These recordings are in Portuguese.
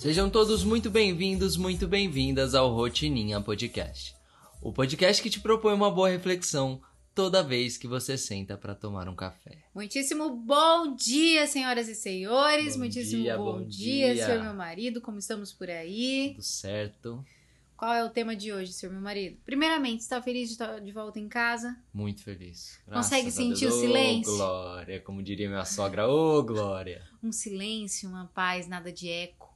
Sejam todos muito bem-vindos, muito bem-vindas ao Rotininha Podcast. O podcast que te propõe uma boa reflexão toda vez que você senta para tomar um café. Muitíssimo bom dia, senhoras e senhores. Bom Muitíssimo dia, bom, bom dia, dia. senhor meu marido. Como estamos por aí? Tudo certo? Qual é o tema de hoje, senhor meu marido? Primeiramente, está feliz de estar de volta em casa? Muito feliz. Consegue Graças a sentir Deus. o silêncio? Ô, Glória, como diria minha sogra, ô Glória. Um silêncio, uma paz, nada de eco.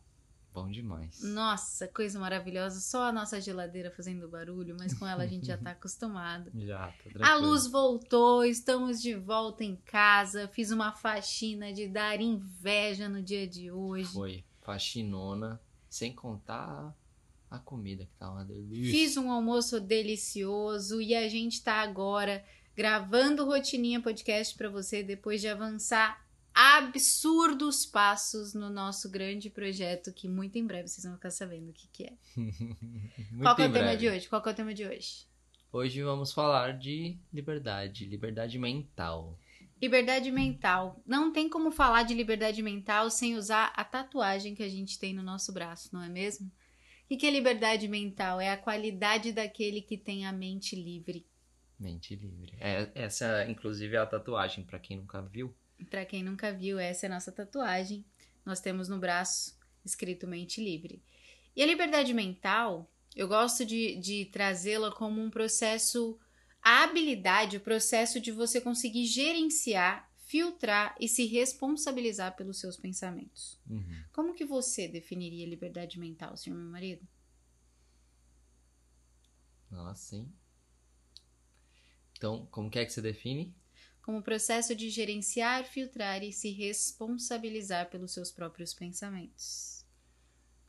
Bom demais. Nossa, coisa maravilhosa. Só a nossa geladeira fazendo barulho, mas com ela a gente já tá acostumado. Já, tá tranquilo. A luz voltou, estamos de volta em casa. Fiz uma faxina de dar inveja no dia de hoje. Foi faxinona, sem contar a comida que tá uma delícia. Fiz um almoço delicioso e a gente tá agora gravando Rotininha Podcast pra você depois de avançar absurdos passos no nosso grande projeto que muito em breve vocês vão ficar sabendo o que, que é. Qual que é o tema breve. de hoje? Qual que é o tema de hoje? Hoje vamos falar de liberdade, liberdade mental. Liberdade mental. Não tem como falar de liberdade mental sem usar a tatuagem que a gente tem no nosso braço, não é mesmo? O que é liberdade mental? É a qualidade daquele que tem a mente livre. Mente livre. É, essa, inclusive, é a tatuagem, pra quem nunca viu. Pra quem nunca viu, essa é a nossa tatuagem. Nós temos no braço escrito mente livre. E a liberdade mental, eu gosto de, de trazê-la como um processo, a habilidade, o processo de você conseguir gerenciar, filtrar e se responsabilizar pelos seus pensamentos. Uhum. Como que você definiria liberdade mental, senhor meu marido? Nossa, sim. Então, como que é que você define? Como processo de gerenciar, filtrar e se responsabilizar pelos seus próprios pensamentos.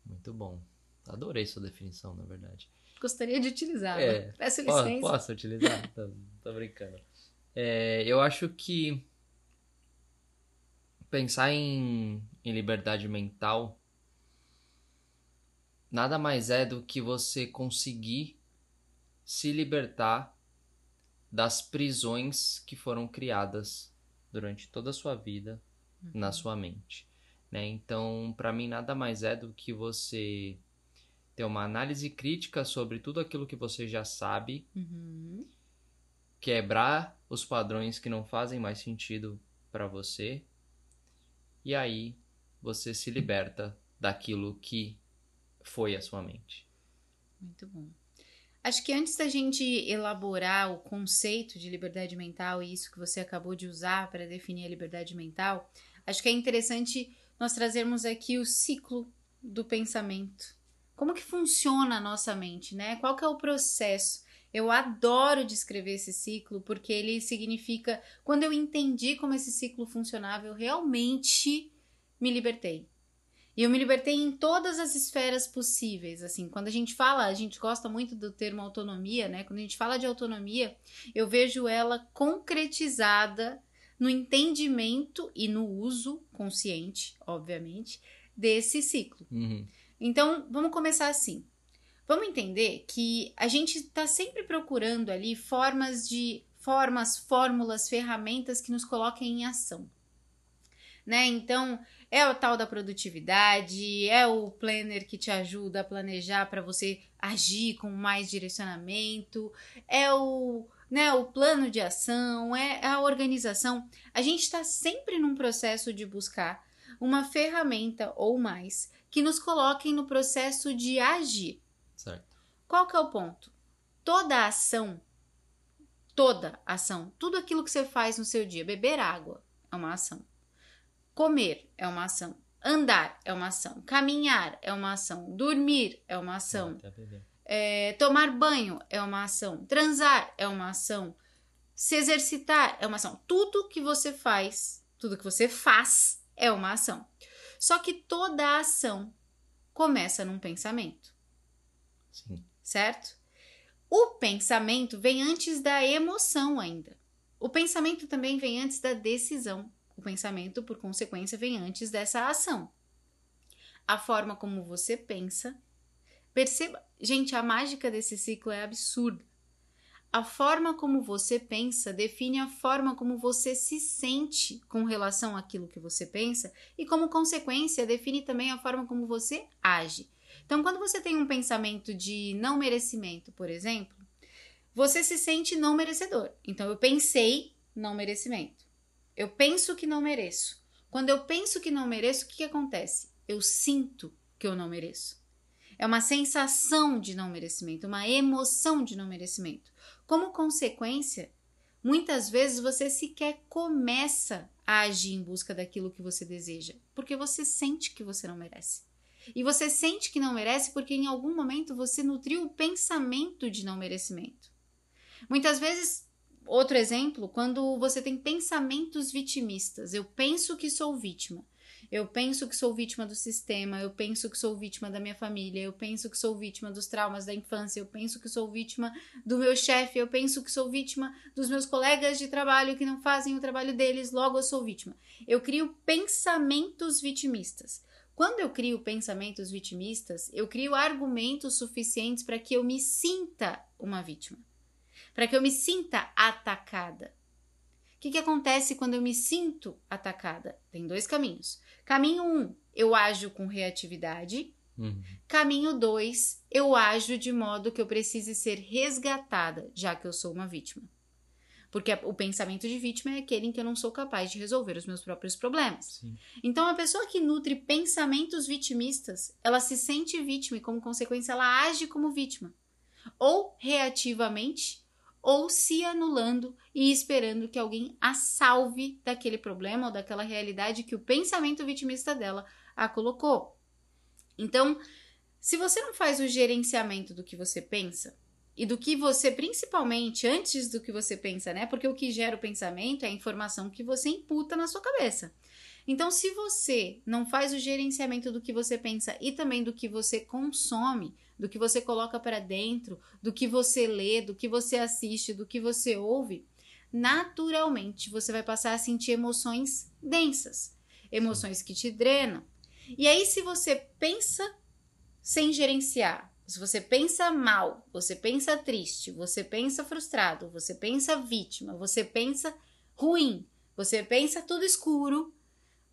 Muito bom. Adorei sua definição, na verdade. Gostaria de utilizá-la. É, Peço licença. Posso utilizar? tô, tô brincando. É, eu acho que pensar em, em liberdade mental nada mais é do que você conseguir se libertar das prisões que foram criadas durante toda a sua vida na sua mente, né? Então, para mim nada mais é do que você ter uma análise crítica sobre tudo aquilo que você já sabe, Uhum. quebrar os padrões que não fazem mais sentido para você, e aí você se liberta daquilo que foi a sua mente. Muito bom. Acho que antes da gente elaborar o conceito de liberdade mental e isso que você acabou de usar para definir a liberdade mental, acho que é interessante nós trazermos aqui o ciclo do pensamento. Como que funciona a nossa mente, né? Qual que é o processo? Eu adoro descrever esse ciclo porque ele significa quando eu entendi como esse ciclo funcionava, eu realmente me libertei. E eu me libertei em todas as esferas possíveis, assim. Quando a gente fala, a gente gosta muito do termo autonomia, né? Quando a gente fala de autonomia, eu vejo ela concretizada no entendimento e no uso consciente, obviamente, desse ciclo. Uhum. Então, vamos começar assim. Vamos entender que a gente está sempre procurando ali formas de formas, fórmulas, ferramentas que nos coloquem em ação. Né? Então, é o tal da produtividade, é o planner que te ajuda a planejar para você agir com mais direcionamento, é o, né, o plano de ação, é a organização. A gente está sempre num processo de buscar uma ferramenta ou mais que nos coloquem no processo de agir. Certo. Qual que é o ponto? Toda ação, toda ação, tudo aquilo que você faz no seu dia, beber água é uma ação. Comer é uma ação. Andar é uma ação. Caminhar é uma ação. Dormir é uma ação. Até beber. É, tomar banho é uma ação. Transar é uma ação. Se exercitar é uma ação. Tudo que você faz, tudo que você faz é uma ação. Só que toda ação começa num pensamento Sim. certo? O pensamento vem antes da emoção ainda. O pensamento também vem antes da decisão. O pensamento, por consequência, vem antes dessa ação. A forma como você pensa. Perceba, gente, a mágica desse ciclo é absurda. a forma como você pensa define a forma como você se sente com relação àquilo que você pensa e, como consequência, define também a forma como você age. Então, quando você tem um pensamento de não merecimento, por exemplo, você se sente não merecedor. Então, eu pensei não merecimento. Eu penso que não mereço. Quando eu penso que não mereço, o que, que acontece? Eu sinto que eu não mereço. É uma sensação de não merecimento, uma emoção de não merecimento. Como consequência, muitas vezes você sequer começa a agir em busca daquilo que você deseja, porque você sente que você não merece. E você sente que não merece porque em algum momento você nutriu o pensamento de não merecimento. Muitas vezes, outro exemplo, quando você tem pensamentos vitimistas, eu penso que sou vítima. Eu penso que sou vítima do sistema, eu penso que sou vítima da minha família, eu penso que sou vítima dos traumas da infância, eu penso que sou vítima do meu chefe, eu penso que sou vítima dos meus colegas de trabalho que não fazem o trabalho deles, logo eu sou vítima. Eu crio pensamentos vitimistas. Quando eu crio pensamentos vitimistas, eu crio argumentos suficientes para que eu me sinta uma vítima, para que eu me sinta atacada. O que, que acontece quando eu me sinto atacada? Tem dois caminhos. Caminho 1, um, eu ajo com reatividade. Uhum. Caminho 2, eu ajo de modo que eu precise ser resgatada, já que eu sou uma vítima. Porque o pensamento de vítima é aquele em que eu não sou capaz de resolver os meus próprios problemas. Sim. Então, a pessoa que nutre pensamentos vitimistas, ela se sente vítima e, como consequência, ela age como vítima. Ou reativamente, ou se anulando e esperando que alguém a salve daquele problema ou daquela realidade que o pensamento vitimista dela a colocou. Então, se você não faz o gerenciamento do que você pensa e do que você, principalmente antes do que você pensa, né? Porque o que gera o pensamento é a informação que você imputa na sua cabeça. Então, se você não faz o gerenciamento do que você pensa e também do que você consome, do que você coloca para dentro, do que você lê, do que você assiste, do que você ouve, naturalmente você vai passar a sentir emoções densas, emoções que te drenam. E aí, se você pensa sem gerenciar, se você pensa mal, você pensa triste, você pensa frustrado, você pensa vítima, você pensa ruim, você pensa tudo escuro,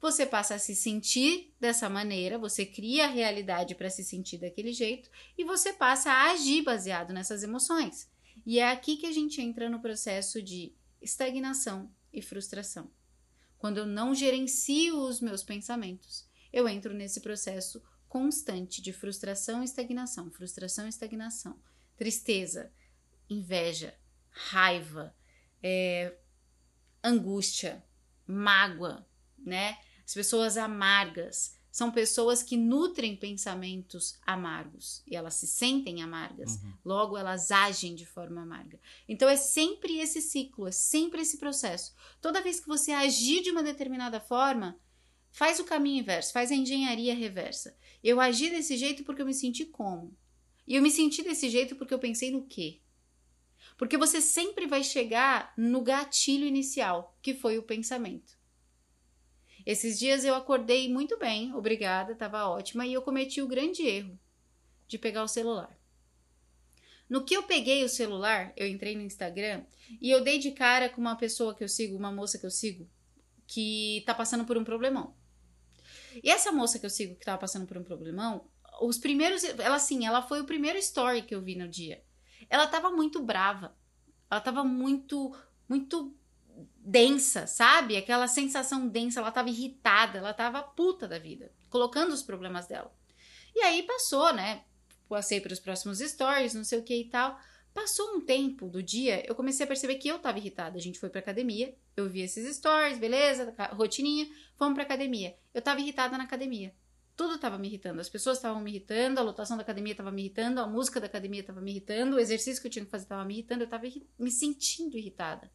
você passa a se sentir dessa maneira, você cria a realidade para se sentir daquele jeito e você passa a agir baseado nessas emoções. E é aqui que a gente entra no processo de estagnação e frustração. Quando eu não gerencio os meus pensamentos, eu entro nesse processo constante de frustração e estagnação, frustração e estagnação, tristeza, inveja, raiva, é, angústia, mágoa, né? As pessoas amargas são pessoas que nutrem pensamentos amargos e elas se sentem amargas, uhum. logo elas agem de forma amarga. Então é sempre esse ciclo, é sempre esse processo. Toda vez que você agir de uma determinada forma, faz o caminho inverso, faz a engenharia reversa. Eu agi desse jeito porque eu me senti como? E eu me senti desse jeito porque eu pensei no quê? Porque você sempre vai chegar no gatilho inicial, que foi o pensamento. Esses dias eu acordei muito bem, obrigada, estava ótima, e eu cometi o grande erro de pegar o celular. No que eu peguei o celular, eu entrei no Instagram e eu dei de cara com uma pessoa que eu sigo, uma moça que eu sigo, que tá passando por um problemão. E essa moça que eu sigo que tava passando por um problemão, os primeiros, ela assim, ela foi o primeiro story que eu vi no dia. Ela tava muito brava. Ela tava muito muito densa, sabe? Aquela sensação densa, ela tava irritada, ela tava puta da vida, colocando os problemas dela. E aí passou, né? Passei para os próximos stories, não sei o que e tal. Passou um tempo do dia, eu comecei a perceber que eu tava irritada. A gente foi pra academia, eu vi esses stories, beleza, rotininha, fomos pra academia. Eu tava irritada na academia. Tudo tava me irritando. As pessoas estavam me irritando, a lotação da academia tava me irritando, a música da academia tava me irritando, o exercício que eu tinha que fazer tava me irritando, eu tava me sentindo irritada.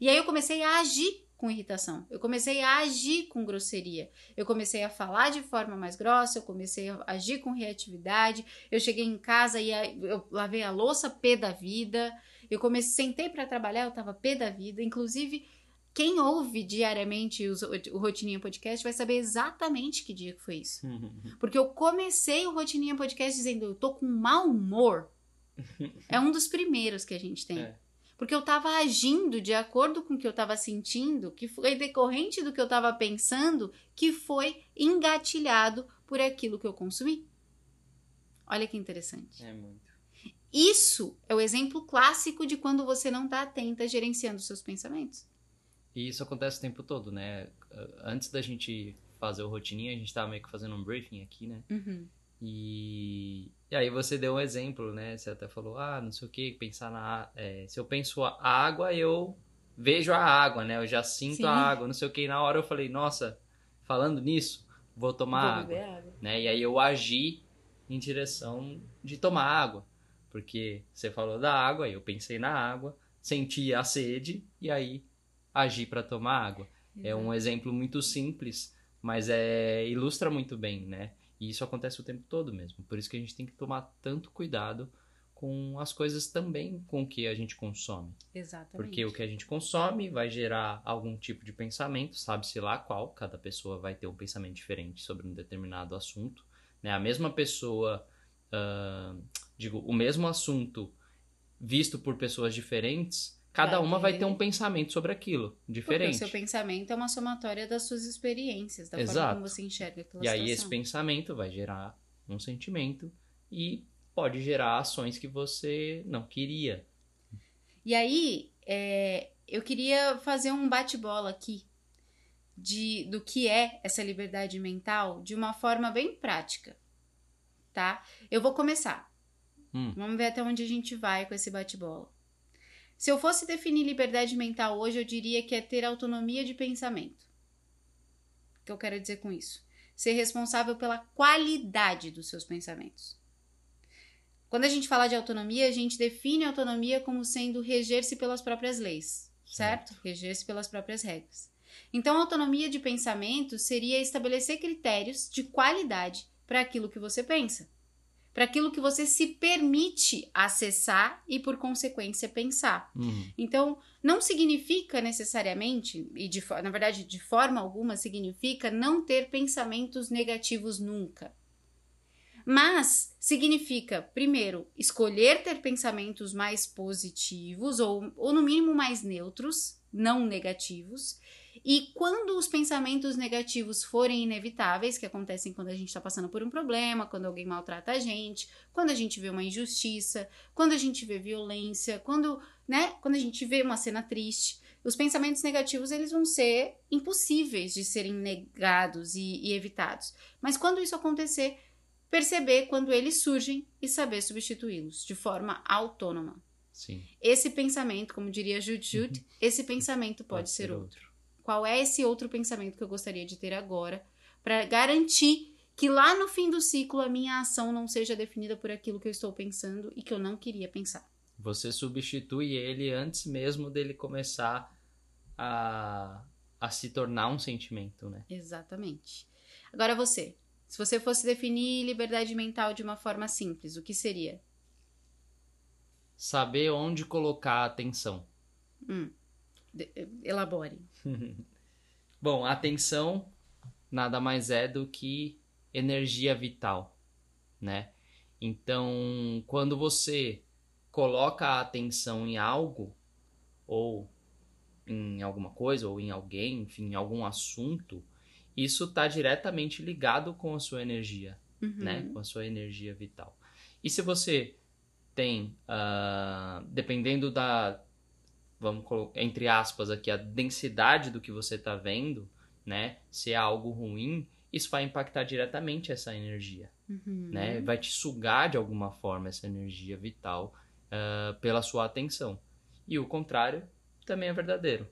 E aí eu comecei a agir com irritação. Eu comecei a agir com grosseria. Eu comecei a falar de forma mais grossa, eu comecei a agir com reatividade. Eu cheguei em casa e eu lavei a louça pé da vida. Eu comecei, sentei para trabalhar, eu tava pé da vida. Inclusive, quem ouve diariamente os, o Rotininha Podcast vai saber exatamente que dia que foi isso. Porque eu comecei o Rotininha Podcast dizendo, eu tô com mau humor. É um dos primeiros que a gente tem. É. Porque eu estava agindo de acordo com o que eu estava sentindo, que foi decorrente do que eu estava pensando, que foi engatilhado por aquilo que eu consumi. Olha que interessante. É muito. Isso é o exemplo clássico de quando você não está atenta gerenciando seus pensamentos. E isso acontece o tempo todo, né? Antes da gente fazer o rotininha, a gente tava meio que fazendo um briefing aqui, né? Uhum. E, e aí você deu um exemplo, né? Você até falou, ah, não sei o que, pensar na. É, se eu penso a água, eu vejo a água, né? Eu já sinto Sim. a água, não sei o que. E na hora eu falei, nossa, falando nisso, vou tomar Vou água. água. Né? E aí eu agi em direção de tomar água. Porque você falou da água, eu pensei na água, senti a sede e aí agi para tomar água. É um exemplo muito simples, mas é ilustra muito bem, né? E isso acontece o tempo todo mesmo. Por isso que a gente tem que tomar tanto cuidado com as coisas também com que a gente consome. Exatamente. Porque o que a gente consome vai gerar algum tipo de pensamento, sabe-se lá qual, cada pessoa vai ter um pensamento diferente sobre um determinado assunto. Né? A mesma pessoa, ah, digo, o mesmo assunto visto por pessoas diferentes, cada uma vai ter- um pensamento sobre aquilo, Porque o diferente. seu pensamento é uma somatória das suas experiências, da forma Exato. como você enxerga aquela E aí esse pensamento vai gerar um sentimento e pode gerar ações que você não queria. E aí, é, eu queria fazer um bate-bola aqui de, do que é essa liberdade mental de uma forma bem prática, tá? Eu vou começar. Hum. Vamos ver até onde a gente vai com esse bate-bola. Se eu fosse definir liberdade mental hoje, eu diria que é ter autonomia de pensamento. O que eu quero dizer com isso? Ser responsável pela qualidade dos seus pensamentos. Quando a gente fala de autonomia, a gente define a autonomia como sendo reger-se pelas próprias leis, certo? Reger-se pelas próprias regras. Então, autonomia de pensamento seria estabelecer critérios de qualidade para aquilo que você pensa, para aquilo que você se permite acessar e, por consequência, pensar. Uhum. Então, não significa necessariamente, e de, na verdade, de forma alguma, significa não ter pensamentos negativos nunca. Mas significa, primeiro, escolher ter pensamentos mais positivos, ou, ou no mínimo mais neutros, não negativos. E quando os pensamentos negativos forem inevitáveis, que acontecem quando a gente está passando por um problema, quando alguém maltrata a gente, quando a gente vê uma injustiça, quando a gente vê violência, quando né? Quando a gente vê uma cena triste, os pensamentos negativos eles vão ser impossíveis de serem negados e, e evitados. Mas quando isso acontecer, perceber quando eles surgem e saber substituí-los de forma autônoma. Sim. Esse pensamento, como diria Jude Jude, esse pensamento pode, ser outro. Qual é esse outro pensamento que eu gostaria de ter agora para garantir que lá no fim do ciclo a minha ação não seja definida por aquilo que eu estou pensando e que eu não queria pensar? Você substitui ele antes mesmo dele começar a, a se tornar um sentimento, né? Exatamente. Agora você, se você fosse definir liberdade mental de uma forma simples, o que seria? Saber onde colocar a atenção. De- elabore. Bom, atenção nada mais é do que energia vital, né? Então, quando você coloca a atenção em algo, ou em alguma coisa, ou em alguém, enfim, em algum assunto, isso está diretamente ligado com a sua energia, Uhum. né? Com a sua energia vital. E se você tem, ah, dependendo da, vamos colocar entre aspas aqui, a densidade do que você está vendo, né? Se é algo ruim, isso vai impactar diretamente essa energia, Uhum. né? Vai te sugar de alguma forma essa energia vital ah, pela sua atenção. E o contrário também é verdadeiro,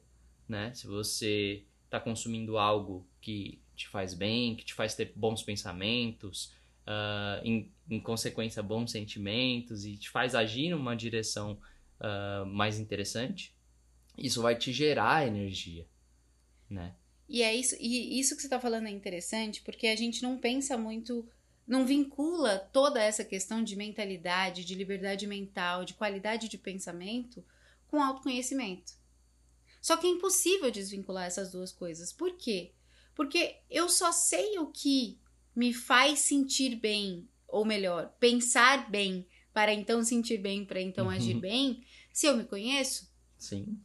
né? Se você está consumindo algo que te faz bem, que te faz ter bons pensamentos, ah, em, em consequência bons sentimentos e te faz agir numa direção ah, mais interessante, isso vai te gerar energia, né? E é isso, e isso que você está falando é interessante, porque a gente não pensa muito, não vincula toda essa questão de mentalidade, de liberdade mental, de qualidade de pensamento com autoconhecimento. Só que é impossível desvincular essas duas coisas. Por quê? Porque eu só sei o que me faz sentir bem, ou melhor, pensar bem, para então sentir bem, para então Uhum. agir bem, se eu me conheço. Sim.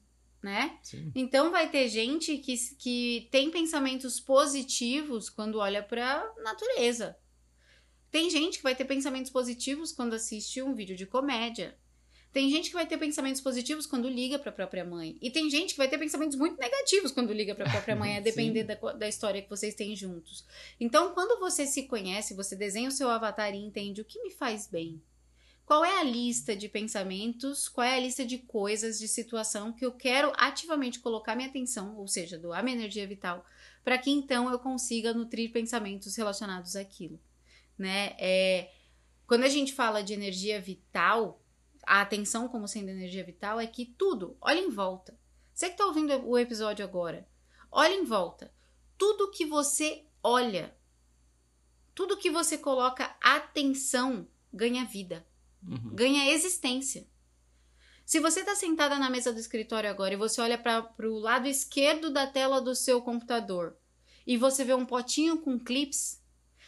Né? Sim. Então vai ter gente que, que tem pensamentos positivos quando olha para natureza. Tem gente que vai ter pensamentos positivos quando assiste um vídeo de comédia. Tem gente que vai ter pensamentos positivos quando liga para a própria mãe. E tem gente que vai ter pensamentos muito negativos quando liga para a própria mãe, a depender da, da história que vocês têm juntos. Então, quando você se conhece, você desenha o seu avatar e entende o que me faz bem. Qual é a lista de pensamentos, qual é a lista de coisas, de situação que eu quero ativamente colocar minha atenção, ou seja, doar minha energia vital, para que então eu consiga nutrir pensamentos relacionados àquilo. Né? É, quando a gente fala de energia vital, a atenção como sendo energia vital é que tudo, olha em volta. Você que está ouvindo o episódio agora, olha em volta. Tudo que você olha, tudo que você coloca atenção ganha vida, Uhum. ganha existência. Se você está sentada na mesa do escritório agora e você olha para o lado esquerdo da tela do seu computador e você vê um potinho com clips,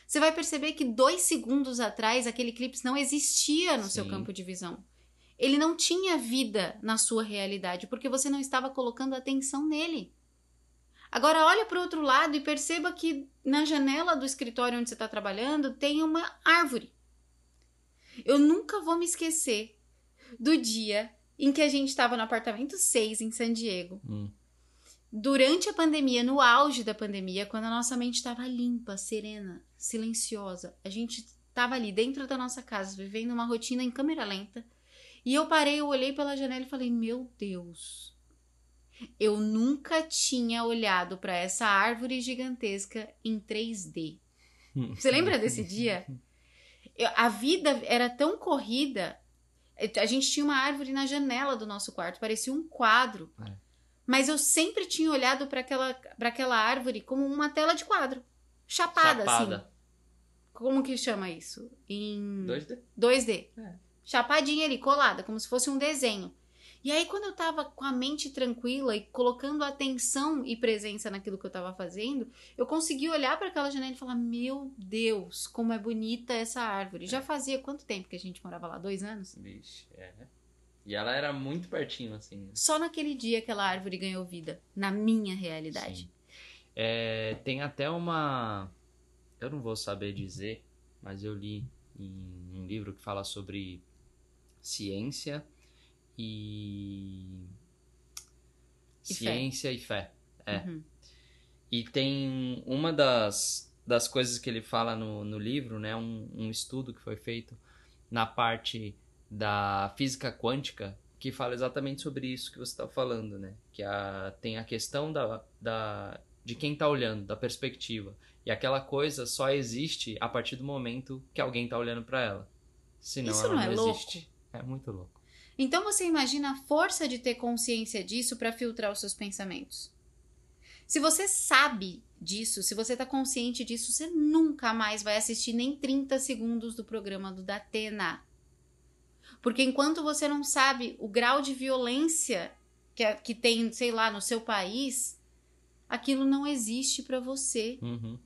você vai perceber que dois segundos atrás aquele clips não existia no seu Sim. campo de visão. Ele não tinha vida na sua realidade porque você não estava colocando atenção nele. Agora olha para o outro lado e perceba que na janela do escritório onde você está trabalhando tem uma árvore. Eu nunca vou me esquecer do dia em que a gente estava no apartamento 6 em San Diego. Hum. Durante a pandemia, no auge da pandemia, quando a nossa mente estava limpa, serena, silenciosa, a gente estava ali dentro da nossa casa, vivendo uma rotina em câmera lenta. E eu parei, eu olhei pela janela e falei: Meu Deus, eu nunca tinha olhado para essa árvore gigantesca em 3D. Você lembra desse dia? Eu- a vida era tão corrida. A gente tinha uma árvore na janela do nosso quarto, parecia um quadro. É. Mas eu sempre tinha olhado para aquela, pra aquela árvore como uma tela de quadro. Chapada, assim. Chapada. Como que chama isso? Em 2D? 2D. É. Chapadinha ali, colada, como se fosse um desenho. E aí, quando eu tava com a mente tranquila e colocando atenção e presença naquilo que eu tava fazendo, eu consegui olhar para aquela janela e falar: Meu Deus, como é bonita essa árvore. Já fazia quanto tempo que a gente morava lá? Dois anos? Vixe, é. E ela era muito pertinho, assim. Só naquele dia aquela árvore ganhou vida, na minha realidade. Sim. É, tem até uma. Eu não vou saber dizer, mas eu li em um livro que fala sobre ciência e. E fé. ciência e fé. É. Uhum. E tem uma das, das coisas que ele fala no, no livro, né? Um, um estudo que foi feito na parte da física quântica que fala exatamente sobre isso que você está falando, né? Que a, tem a questão da, da, de quem está olhando, da perspectiva. E aquela coisa só existe a partir do momento que alguém está olhando para ela. Senão Isso ela não é louco? existe. É muito louco. Então você imagina a força de ter consciência disso para filtrar os seus pensamentos. Se você sabe disso, se você tá consciente disso, você nunca mais vai assistir nem 30 segundos do programa do Datena. Porque enquanto você não sabe o grau de violência que, a- que tem, sei lá, no seu país, aquilo não existe para você. Uhum.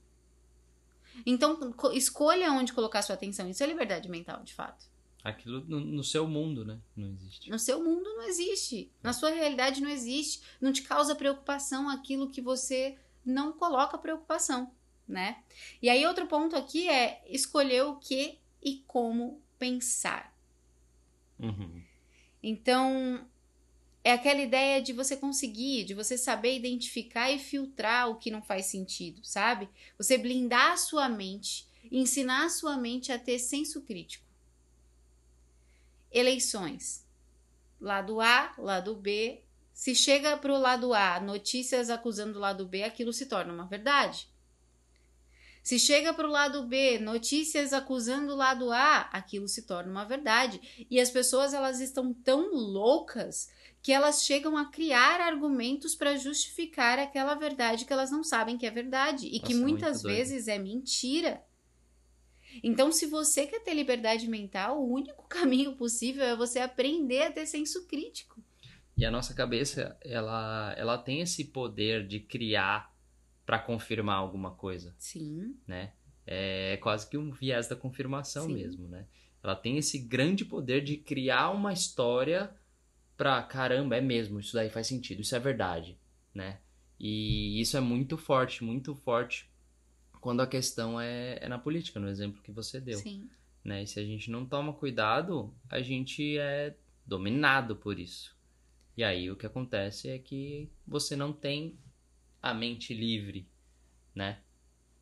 Então, co- escolha onde colocar sua atenção. Isso é liberdade mental, de fato. Aquilo no, no seu mundo, né? Não existe. No seu mundo não existe. Na sua realidade não existe. Não te causa preocupação aquilo que você não coloca preocupação, né? E aí outro ponto aqui é escolher o que e como pensar. Uhum. Então, é aquela ideia de você conseguir, de você saber identificar e filtrar o que não faz sentido, sabe? Você blindar a sua mente, ensinar a sua mente a ter senso crítico. Eleições. Lado A, lado B. Se chega para o lado A notícias acusando o lado B, aquilo se torna uma verdade. Se chega para o lado B notícias acusando o lado A, aquilo se torna uma verdade. E as pessoas elas estão tão loucas que elas chegam a criar argumentos para justificar aquela verdade que elas não sabem que é verdade e que Nossa, muitas muito doido. vezes é mentira. Então, se você quer ter liberdade mental, o único caminho possível é você aprender a ter senso crítico. E a nossa cabeça, ela, ela tem esse poder de criar para confirmar alguma coisa, Sim. né? É quase que um viés da confirmação Sim. mesmo, né? Ela tem esse grande poder de criar uma história pra caramba, é mesmo, isso daí faz sentido, isso é verdade, né? E isso é muito forte, muito forte quando a questão é, é na política, no exemplo que você deu. Sim. Né? E se a gente não toma cuidado, a gente é dominado por isso. E aí o que acontece é que você não tem a mente livre, né?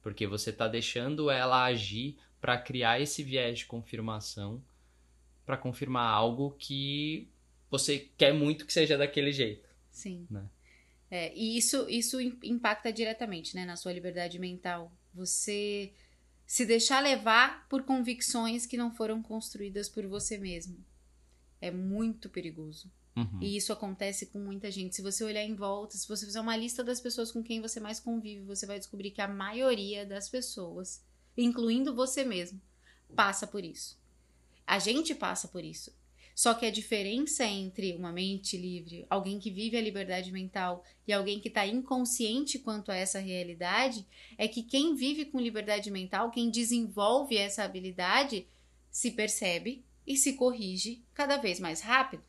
Porque você está deixando ela agir para criar esse viés de confirmação, para confirmar algo que você quer muito que seja daquele jeito. Sim. Né? É, e isso, isso impacta diretamente né, na sua liberdade mental. Você se deixar levar por convicções que não foram construídas por você mesmo. É muito perigoso. Uhum. E isso acontece com muita gente. Se você olhar em volta, se você fizer uma lista das pessoas com quem você mais convive, você vai descobrir que a maioria das pessoas, incluindo você mesmo, passa por isso. A gente passa por isso. Só que a diferença entre uma mente livre, alguém que vive a liberdade mental e alguém que está inconsciente quanto a essa realidade, é que quem vive com liberdade mental, quem desenvolve essa habilidade, se percebe e se corrige cada vez mais rápido.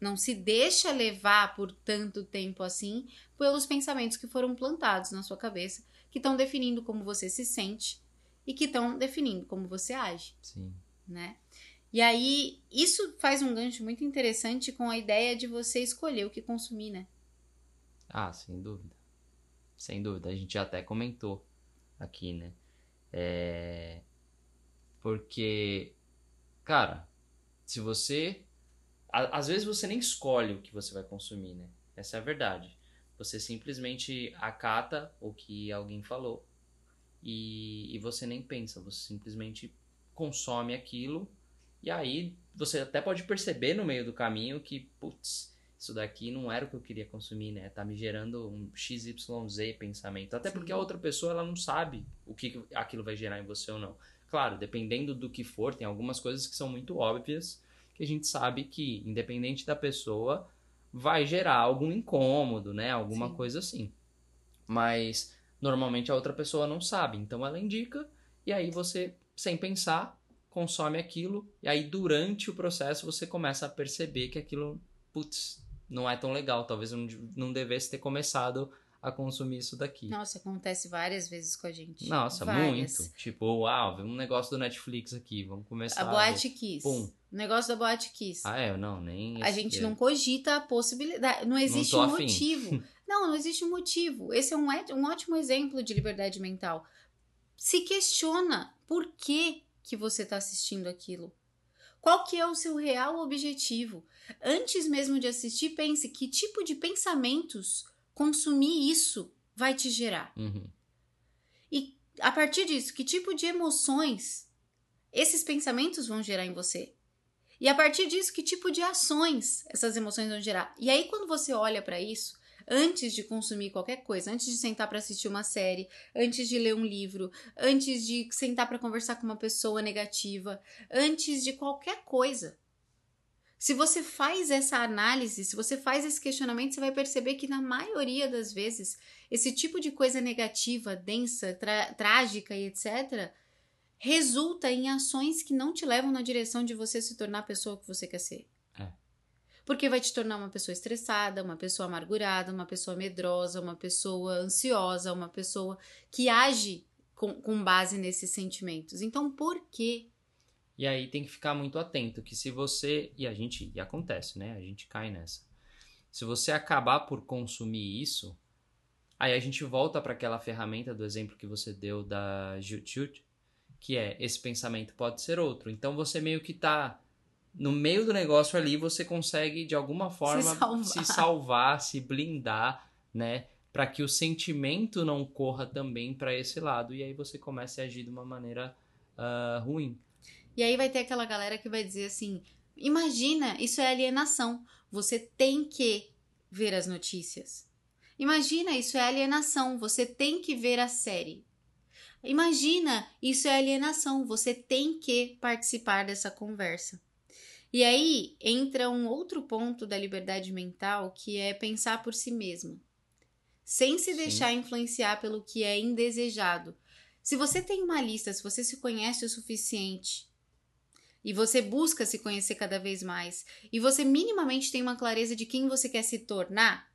Não se deixa levar por tanto tempo assim pelos pensamentos que foram plantados na sua cabeça, que estão definindo como você se sente e que estão definindo como você age. Sim. Né? E aí, isso faz um gancho muito interessante com a ideia de você escolher o que consumir, né? Ah, sem dúvida. Sem dúvida. A gente até comentou aqui, né? É... Porque, cara, se você às vezes você nem escolhe o que você vai consumir, né? Essa é a verdade. Você simplesmente acata o que alguém falou e, e você nem pensa, você simplesmente consome aquilo e aí você até pode perceber no meio do caminho que, putz, isso daqui não era o que eu queria consumir, né? Tá me gerando um XYZ pensamento. Até Sim. porque a outra pessoa ela não sabe o que aquilo vai gerar em você ou não. Claro, dependendo do que for, tem algumas coisas que são muito óbvias que a gente sabe que, independente da pessoa, vai gerar algum incômodo, né? Alguma Sim. coisa assim. Mas normalmente a outra pessoa não sabe, então ela indica e aí você, sem pensar, consome aquilo e aí durante o processo você começa a perceber que aquilo, putz, não é tão legal, talvez eu não devesse ter começado a consumir isso daqui. Nossa, acontece várias vezes com a gente. Nossa, várias. muito. Tipo, uau, um negócio do Netflix aqui, vamos começar. A Boate Kiss. Pum. O negócio da Boate Kiss. Ah, é? Não, nem. A gente não cogita a possibilidade. Não existe não um motivo. não, não existe um motivo. Esse é um, um ótimo exemplo de liberdade mental. Se questiona por que, que você está assistindo aquilo. Qual que é o seu real objetivo? Antes mesmo de assistir, pense que tipo de pensamentos consumir isso vai te gerar. Uhum. E a partir disso, que tipo de emoções esses pensamentos vão gerar em você? E a partir disso, que tipo de ações essas emoções vão gerar? E aí, quando você olha para isso, antes de consumir qualquer coisa, antes de sentar para assistir uma série, antes de ler um livro, antes de sentar para conversar com uma pessoa negativa, antes de qualquer coisa, se você faz essa análise, se você faz esse questionamento, você vai perceber que na maioria das vezes, esse tipo de coisa negativa, densa, trágica e etc., resulta em ações que não te levam na direção de você se tornar a pessoa que você quer ser. Porque vai te tornar uma pessoa estressada, uma pessoa amargurada, uma pessoa medrosa, uma pessoa ansiosa, uma pessoa que age com, com base nesses sentimentos. Então, por que e aí tem que ficar muito atento que se você e a gente e acontece, né? A gente cai nessa. Se você acabar por consumir isso, aí a gente volta para aquela ferramenta do exemplo que você deu da Jut que é esse pensamento pode ser outro. Então você meio que tá no meio do negócio ali, você consegue de alguma forma se salvar, se, salvar, se blindar, né? Para que o sentimento não corra também para esse lado e aí você comece a agir de uma maneira uh, ruim. E aí vai ter aquela galera que vai dizer assim: imagina, isso é alienação. Você tem que ver as notícias. Imagina, isso é alienação. Você tem que ver a série. Imagina, isso é alienação. Você tem que participar dessa conversa. E aí entra um outro ponto da liberdade mental que é pensar por si mesmo, sem se Sim. deixar influenciar pelo que é indesejado. Se você tem uma lista, se você se conhece o suficiente e você busca se conhecer cada vez mais, e você minimamente tem uma clareza de quem você quer se tornar,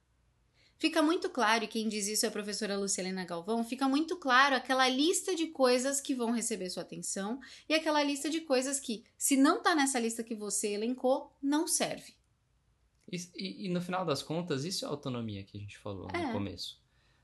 fica muito claro, e quem diz isso é a professora Lucilena Galvão, fica muito claro aquela lista de coisas que vão receber sua atenção e aquela lista de coisas que, se não tá nessa lista que você elencou, não serve. E, e, e no final das contas, isso é a autonomia que a gente falou É. no começo.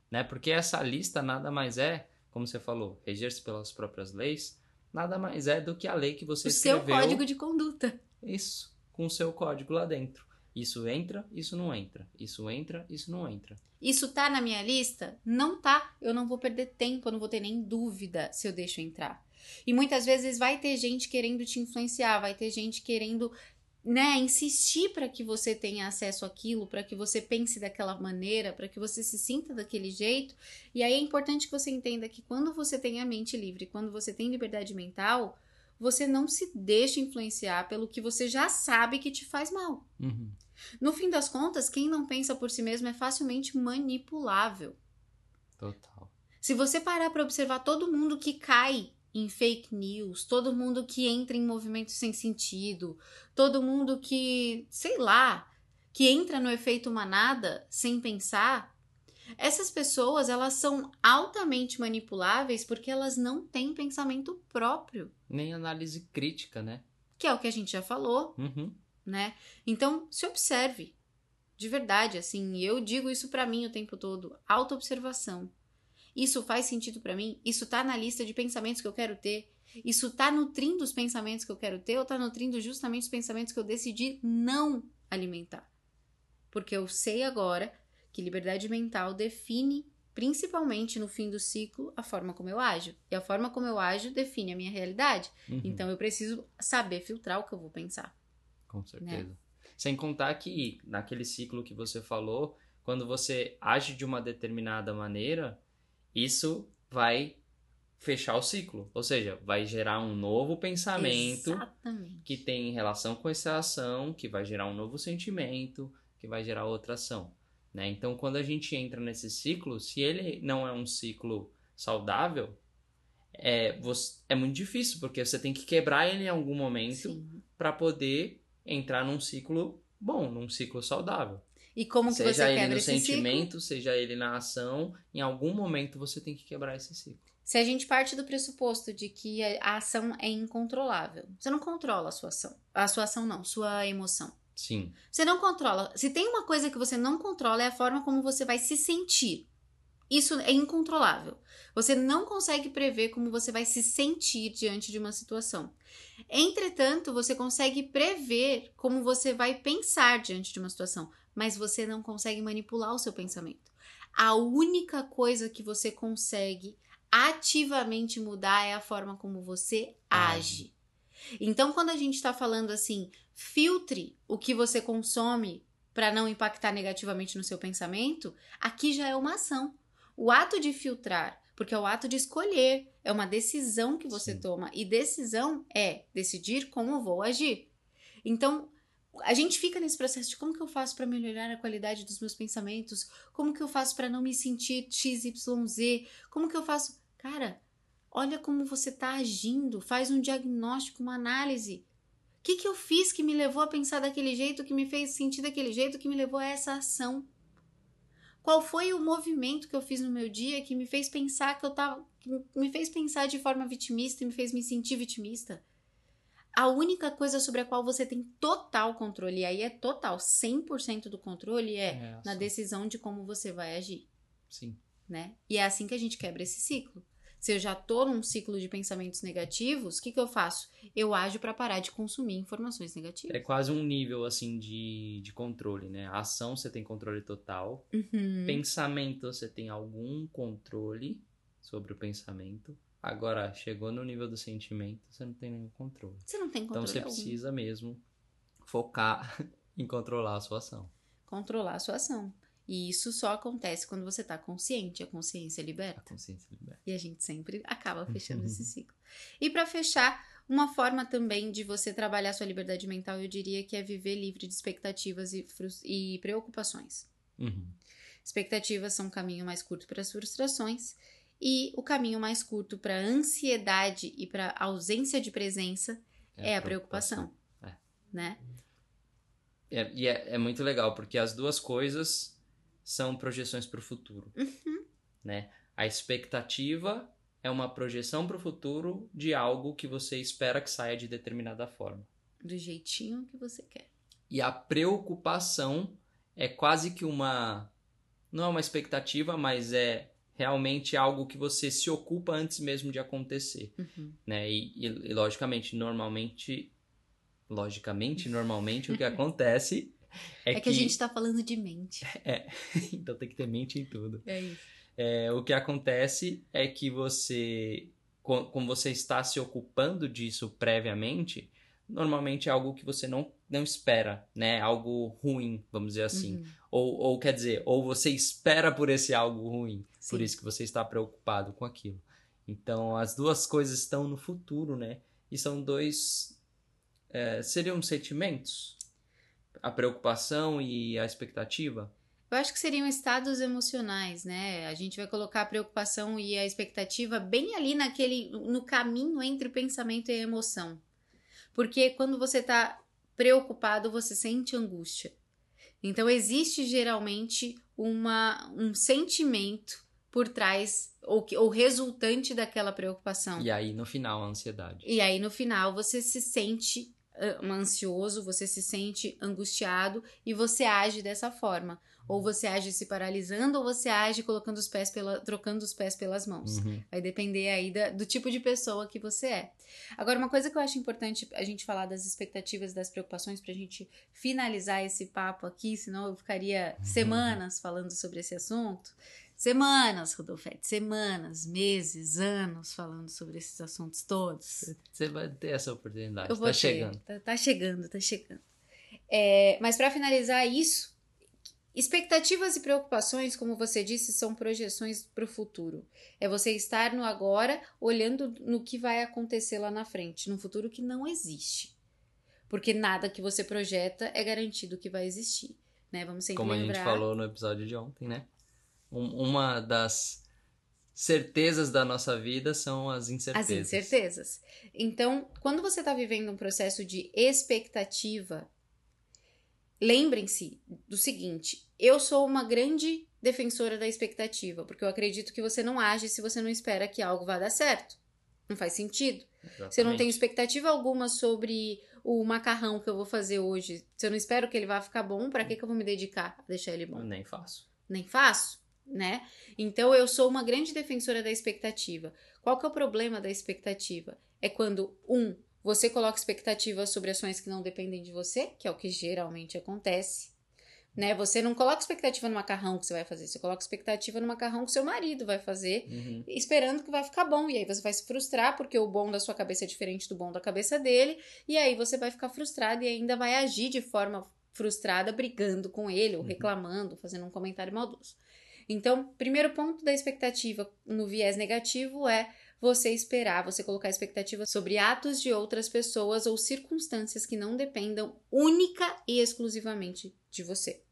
Né? Porque essa lista nada mais é, como você falou, reger-se pelas próprias leis, nada mais é do que a lei que você O seu escreveu. código de conduta. Isso, com o seu código lá dentro. Isso entra, isso não entra. Isso entra, isso não entra. Isso tá na minha lista? Não tá. Eu não vou perder tempo, eu não vou ter nem dúvida se eu deixo entrar. E muitas vezes vai ter gente querendo te influenciar, vai ter gente querendo, né, insistir para que você tenha acesso àquilo, para que você pense daquela maneira, para que você se sinta daquele jeito. E aí é importante que você entenda que quando você tem a mente livre, quando você tem liberdade mental, você não se deixa influenciar pelo que você já sabe que te faz mal. Uhum. No fim das contas, quem não pensa por si mesmo é facilmente manipulável. Total. Se você parar para observar todo mundo que cai em fake news, todo mundo que entra em movimentos sem sentido, todo mundo que, sei lá, que entra no efeito manada sem pensar, essas pessoas, elas são altamente manipuláveis porque elas não têm pensamento próprio, Nem análise crítica, né? que é o que a gente já falou, Uhum. né? Então, se observe. De verdade, assim, eu digo isso pra mim o tempo todo, autoobservação. Isso faz sentido pra mim? Isso tá na lista de pensamentos que eu quero ter? Isso tá nutrindo os pensamentos que eu quero ter ou tá nutrindo justamente os pensamentos que eu decidi não alimentar? Porque eu sei agora que liberdade mental define principalmente no fim do ciclo a forma como eu ajo. E a forma como eu ajo define a minha realidade. Uhum. Então eu preciso saber filtrar o que eu vou pensar. Com certeza. Sem contar que naquele ciclo que você falou, quando você age de uma determinada maneira, isso vai fechar o ciclo. Ou seja, vai gerar um novo pensamento Exatamente. que tem relação com essa ação, que vai gerar um novo sentimento, que vai gerar outra ação. Né? Então, quando a gente entra nesse ciclo, se ele não é um ciclo saudável, é, você- é muito difícil, porque você tem que quebrar ele em algum momento para poder entrar num ciclo bom, num ciclo saudável. E como que seja você ele quebra no esse ciclo? sentimento, seja ele na ação, em algum momento você tem que quebrar esse ciclo. Se a gente parte do pressuposto de que a a ação é incontrolável, você não controla a sua ação. A sua ação não, sua emoção. Sim, Você não controla. Se tem uma coisa que você não controla é a forma como você vai se sentir. Isso é incontrolável. Você não consegue prever como você vai se sentir diante de uma situação. Entretanto, você consegue prever como você vai pensar diante de uma situação, mas você não consegue manipular o seu pensamento. A única coisa que você consegue ativamente mudar é a forma como você age. Então, quando a gente está falando assim, filtre o que você consome para não impactar negativamente no seu pensamento, aqui já é uma ação. O ato de filtrar, porque é o ato de escolher, é uma decisão que você Sim. toma. E decisão é decidir como vou agir. Então, a gente fica nesse processo de como que eu faço para melhorar a qualidade dos meus pensamentos, como que eu faço para não me sentir XYZ, como que eu faço. Cara, olha como você está agindo, faz um diagnóstico, uma análise. O que, que eu fiz que me levou a pensar daquele jeito, que me fez sentir daquele jeito, que me levou a essa ação? Qual foi o movimento que eu fiz no meu dia que me fez pensar que eu tava. que me fez pensar de forma vitimista e me fez me sentir vitimista? A única coisa sobre a qual você tem total controle, e aí é total, 100% do controle, é, É, na decisão de como você vai agir, sim. né? E é assim que a gente quebra esse ciclo. Se eu já tô num ciclo de pensamentos negativos, o que, que eu faço? Eu ajo para parar de consumir informações negativas. É quase um nível assim de, de controle, né? A ação você tem controle total. Uhum. Pensamento você tem algum controle sobre o pensamento. Agora, chegou no nível do sentimento, você não tem nenhum controle. Você não tem Então controle você algum. precisa mesmo focar em controlar a sua ação. controlar a sua ação. E isso só acontece quando você tá consciente, a consciência A liberta. consciência liberta. E a gente sempre acaba fechando esse ciclo. E para fechar, uma forma também de você trabalhar sua liberdade mental, eu diria que é viver livre de expectativas e, e preocupações. Uhum. Expectativas são o caminho mais curto para as frustrações e o caminho mais curto para a ansiedade e para a ausência de presença é, a preocupação, preocupação. né? É, e é, é muito legal, porque as duas coisas são projeções para o futuro. Né? A expectativa é uma projeção para o futuro de algo que você espera que saia de determinada forma. Do jeitinho que você quer. E a preocupação é quase que uma. Não é uma expectativa, mas é realmente algo que você se ocupa antes mesmo de acontecer. Uhum. Né? E, e, e, logicamente, normalmente. Logicamente, normalmente o que acontece é, É que, a gente tá falando de mente. então tem que ter mente em tudo. É isso. É, o que acontece é que você, co- como você está se ocupando disso previamente, normalmente é algo que você não, não espera, né? Algo ruim, vamos dizer assim. Uhum. Ou, ou quer dizer, ou você espera por esse algo ruim, por Sim. isso que você está preocupado com aquilo. Então, as duas coisas estão no futuro, né? E são dois. é, seriam sentimentos? A preocupação e a expectativa? Eu acho que seriam estados emocionais, né? A gente vai colocar a preocupação e a expectativa bem ali naquele no caminho entre o pensamento e a emoção. Porque quando você tá preocupado, você sente angústia. Então existe geralmente uma, um sentimento por trás ou, ou resultante daquela preocupação. E aí, no final, a ansiedade. E aí, no final, você se sente ansioso, você se sente angustiado e você age dessa forma. Ou você age se paralisando, ou você age colocando os pés pela, trocando os pés pelas mãos. Uhum. Vai depender aí da- do tipo de pessoa que você é. Agora, uma coisa que eu acho importante a gente falar das expectativas, das preocupações, pra gente finalizar esse papo aqui, senão eu ficaria semanas falando sobre esse assunto. Semanas, Rodolfete, semanas, meses, anos falando sobre esses assuntos todos. Você vai ter essa oportunidade. Eu vou tá ter. chegando. Tá, tá chegando, tá chegando. É, mas para finalizar isso, expectativas e preocupações, como você disse, são projeções para o futuro. É você estar no agora, olhando no que vai acontecer lá na frente, num futuro que não existe. Porque nada que você projeta é garantido que vai existir. Né? Vamos sempre Como a lembrar. gente falou no episódio de ontem, né? Um- uma das certezas da nossa vida são as incertezas. As incertezas. Então, quando você está vivendo um processo de expectativa, lembrem-se do seguinte: eu sou uma grande defensora da expectativa, porque eu acredito que você não age se você não espera que algo vá dar certo. Não faz sentido. Se eu não tenho Exatamente. expectativa alguma sobre o macarrão que eu vou fazer hoje, se eu não espero que ele vá ficar bom, para que, que eu vou me dedicar a deixar ele bom? Eu nem faço. nem faço, né? Então eu sou uma grande defensora da expectativa. Qual que é o problema da expectativa? É quando um você coloca expectativa sobre ações que não dependem de você, que é o que geralmente acontece. Né? Você não coloca expectativa no macarrão que você vai fazer, você coloca expectativa no macarrão que seu marido vai fazer, Uhum. esperando que vai ficar bom. E aí você vai se frustrar porque o bom da sua cabeça é diferente do bom da cabeça dele. E aí você vai ficar frustrado e ainda vai agir de forma frustrada, brigando com ele, ou Uhum. reclamando, fazendo um comentário maldoso. Então, primeiro ponto da expectativa no viés negativo é você esperar, você colocar expectativa sobre atos de outras pessoas ou circunstâncias que não dependam única e exclusivamente de você.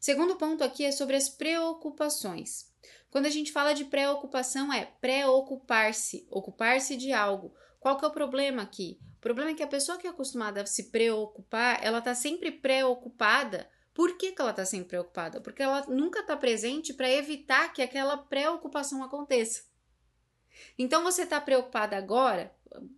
Segundo ponto aqui é sobre as preocupações. Quando a gente fala de preocupação é preocupar-se, ocupar-se de algo. Qual que é o problema aqui? O problema é que a pessoa que é acostumada a se preocupar, ela tá sempre preocupada. Por que, que ela tá sempre preocupada? Porque ela nunca tá presente para evitar que aquela preocupação aconteça. Então você tá preocupada agora,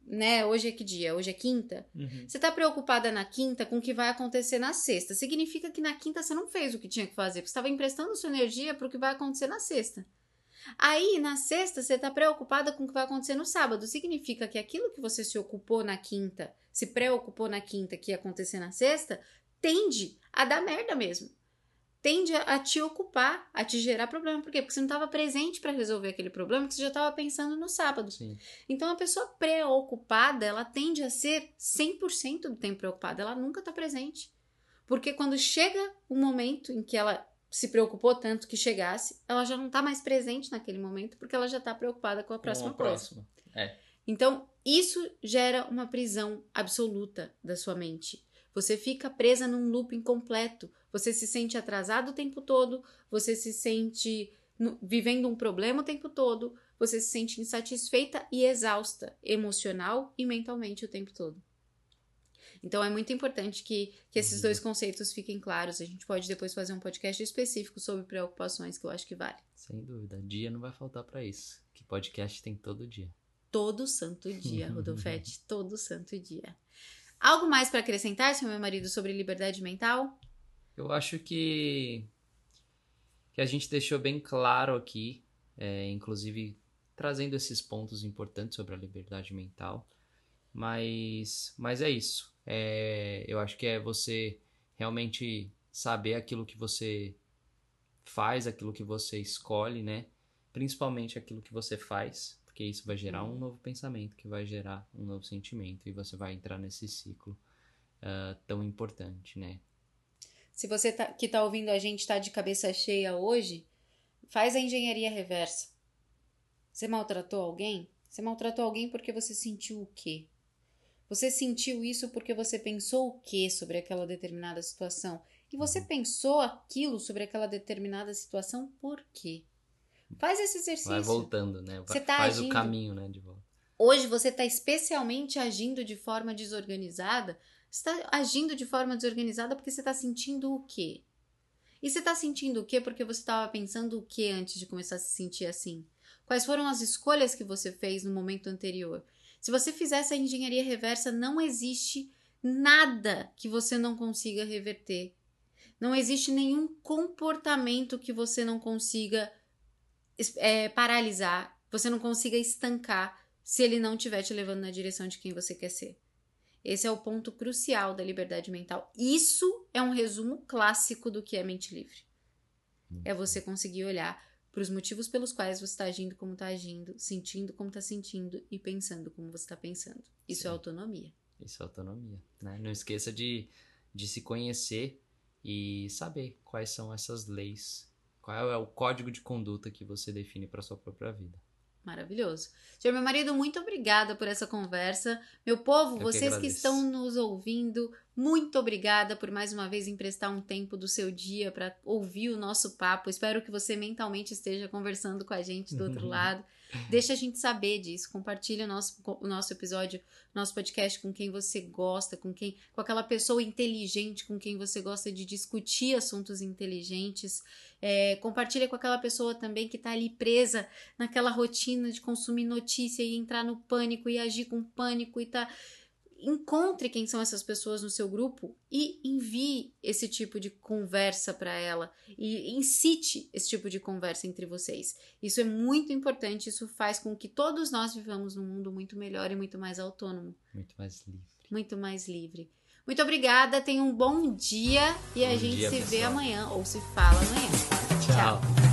né? Hoje é que dia? Hoje é quinta? Uhum. Você tá preocupada na quinta com o que vai acontecer na sexta. Significa que na quinta você não fez o que tinha que fazer, porque você estava emprestando sua energia para o que vai acontecer na sexta. Aí, na sexta, você tá preocupada com o que vai acontecer no sábado. Significa que aquilo que você se ocupou na quinta, se preocupou na quinta que ia acontecer na sexta, tende a dar merda mesmo. Tende a, a te ocupar, a te gerar problema. Por quê? Porque você não estava presente para resolver aquele problema que você já estava pensando no sábado. Sim. Então, a pessoa preocupada, ela tende a ser 100% do tempo preocupada. Ela nunca está presente. Porque quando chega o momento em que ela se preocupou tanto que chegasse, ela já não está mais presente naquele momento, porque ela já está preocupada com a próxima Uma coisa. próxima. É. Então, isso gera uma prisão absoluta da sua mente. Você fica presa num loop incompleto. Você se sente atrasado o tempo todo, você se sente vivendo um problema o tempo todo, você se sente insatisfeita e exausta, emocional e mentalmente o tempo todo. Então é muito importante que, que esses dois conceitos fiquem claros. A gente pode depois fazer um podcast específico sobre preocupações, que eu acho que vale. Sem dúvida. Dia não vai faltar para isso. Que podcast tem todo dia. Todo santo dia, Rodolfete. todo santo dia. Algo mais para acrescentar, seu meu marido, sobre liberdade mental? Eu acho que que a gente deixou bem claro aqui, é, inclusive trazendo esses pontos importantes sobre a liberdade mental. Mas, mas é isso. É, eu acho que é você realmente saber aquilo que você faz, aquilo que você escolhe, né? Principalmente aquilo que você faz, porque isso vai gerar um novo pensamento, que vai gerar um novo sentimento, e você vai entrar nesse ciclo uh, tão importante, né? Se você tá, que está ouvindo a gente está de cabeça cheia hoje, faz a engenharia reversa. Você maltratou alguém? Você maltratou alguém porque você sentiu o quê? Você sentiu isso porque você pensou o que sobre aquela determinada situação? E você uhum. pensou aquilo sobre aquela determinada situação por quê? Faz esse exercício. Vai voltando, né? Você tá Faz agindo. o caminho, né, de volta. Hoje você está especialmente agindo de forma desorganizada está agindo de forma desorganizada porque você está sentindo o quê? E você está sentindo o quê porque você estava pensando o quê antes de começar a se sentir assim? Quais foram as escolhas que você fez no momento anterior? Se você fizer essa engenharia reversa, não existe nada que você não consiga reverter. Não existe nenhum comportamento que você não consiga é, paralisar, você não consiga estancar se ele não estiver te levando na direção de quem você quer ser. Esse é o ponto crucial da liberdade mental. Isso é um resumo clássico do que é mente livre. É você conseguir olhar para os motivos pelos quais você está agindo como está agindo, sentindo como está sentindo e pensando como você está pensando. Isso é Sim. é autonomia. Isso é autonomia. Né? Não esqueça de, de se conhecer e saber quais são essas leis, qual é o código de conduta que você define para sua própria vida. Maravilhoso. Senhor, meu marido, muito obrigada por essa conversa. Meu povo, Eu vocês que, que, estão nos ouvindo, muito obrigada por mais uma vez emprestar um tempo do seu dia para ouvir o nosso papo. Espero que você mentalmente esteja conversando com a gente do outro lado. Deixa a gente saber disso. Compartilhe o nosso, o nosso episódio, nosso podcast com quem você gosta, com quem, com aquela pessoa inteligente com quem você gosta de discutir assuntos inteligentes. É, compartilha com aquela pessoa também que está ali presa naquela rotina de consumir notícia e entrar no pânico e agir com pânico e tá encontre quem são essas pessoas no seu grupo e envie esse tipo de conversa para ela e incite esse tipo de conversa entre vocês. Isso é muito importante, isso faz com que todos nós vivamos num mundo muito melhor e muito mais autônomo. Muito mais livre. Muito mais livre. Muito obrigada, tenha um bom dia e bom a gente se pessoal. vê amanhã ou se fala amanhã. Tchau. Tchau.